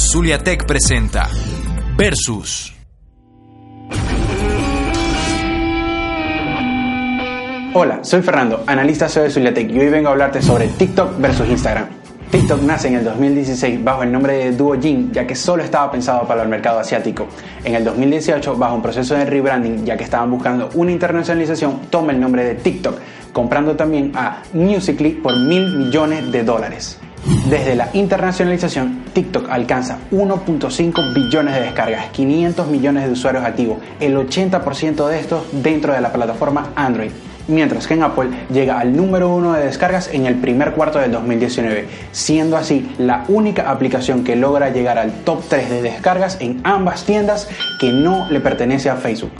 Zuliatec presenta Versus. Hola, soy Fernando, analista SEO de Zuliatec y hoy vengo a hablarte sobre TikTok versus Instagram. TikTok nace en el 2016 bajo el nombre de Duojin, ya que solo estaba pensado para el mercado asiático. En el 2018, bajo un proceso de rebranding, ya que estaban buscando una internacionalización, toma el nombre de TikTok, comprando también a Musical.ly por mil millones de dólares. Desde la internacionalización, TikTok alcanza 1.5 billones de descargas, 500 millones de usuarios activos, el 80% de estos dentro de la plataforma Android mientras que en Apple llega al número uno de descargas en el primer cuarto del 2019, siendo así la única aplicación que logra llegar al top 3 de descargas en ambas tiendas que no le pertenece a Facebook.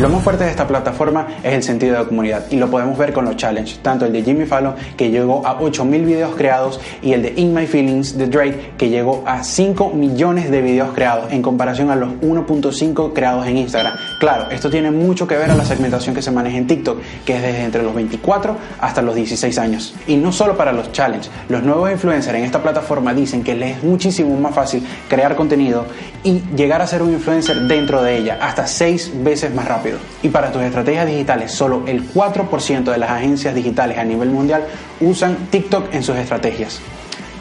Lo más fuerte de esta plataforma es el sentido de comunidad y lo podemos ver con los challenges, tanto el de Jimmy Fallon que llegó a 8000 videos creados y el de In My Feelings de Drake que llegó a 5 millones de videos creados en comparación a los 1.5 creados en Instagram. Claro, esto tiene mucho que ver a la segmentación que se maneja en TikTok, que es desde entre los 24 hasta los 16 años. Y no solo para los challenges, los nuevos influencers en esta plataforma dicen que les es muchísimo más fácil crear contenido y llegar a ser un influencer dentro de ella, hasta 6 veces más rápido. Y para tus estrategias digitales, solo el 4% de las agencias digitales a nivel mundial usan TikTok en sus estrategias.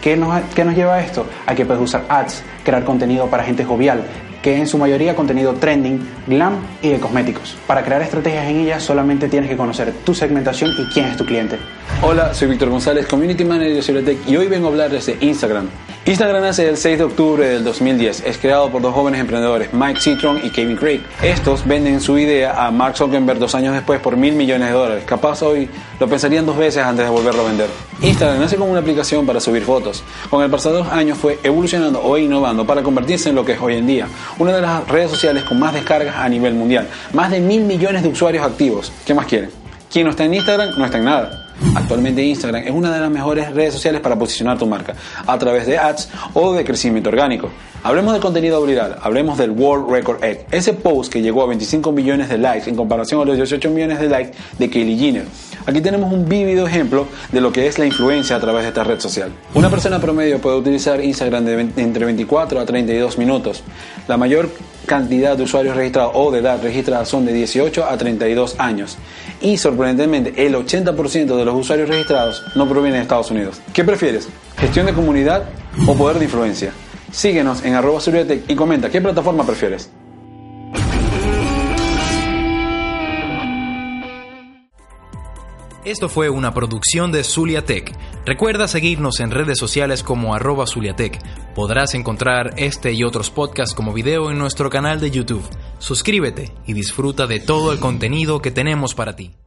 ¿Qué nos, ¿Qué nos lleva a esto? A que puedes usar ads, crear contenido para gente jovial, que en su mayoría contenido trending, glam y de cosméticos. Para crear estrategias en ellas solamente tienes que conocer tu segmentación y quién es tu cliente. Hola, soy Víctor González, Community Manager de Soletec y hoy vengo a hablarles de Instagram. Instagram nace el 6 de octubre del 2010. Es creado por dos jóvenes emprendedores, Mike Citron y Kevin Craig. Estos venden su idea a Mark Zuckerberg dos años después por mil millones de dólares. Capaz hoy lo pensarían dos veces antes de volverlo a vender. Instagram nace como una aplicación para subir fotos. Con el pasar de años fue evolucionando o innovando para convertirse en lo que es hoy en día. Una de las redes sociales con más descargas a nivel mundial. Más de mil millones de usuarios activos. ¿Qué más quieren? Quien no está en Instagram no está en nada. Actualmente Instagram es una de las mejores redes sociales para posicionar tu marca a través de ads o de crecimiento orgánico. Hablemos de contenido viral, hablemos del World Record Egg, ese post que llegó a 25 millones de likes en comparación a los 18 millones de likes de Kylie Jenner. Aquí tenemos un vívido ejemplo de lo que es la influencia a través de esta red social. Una persona promedio puede utilizar Instagram entre 24 a 32 minutos. La mayor cantidad de usuarios registrados o de edad registrada son de 18 a 32 años. Y sorprendentemente, el 80% de los usuarios registrados no provienen de Estados Unidos. ¿Qué prefieres? ¿Gestión de comunidad o poder de influencia? Síguenos en arroba y comenta qué plataforma prefieres. Esto fue una producción de Zuliatech. Recuerda seguirnos en redes sociales como arroba Zuliatech. Podrás encontrar este y otros podcasts como video en nuestro canal de YouTube. Suscríbete y disfruta de todo el contenido que tenemos para ti.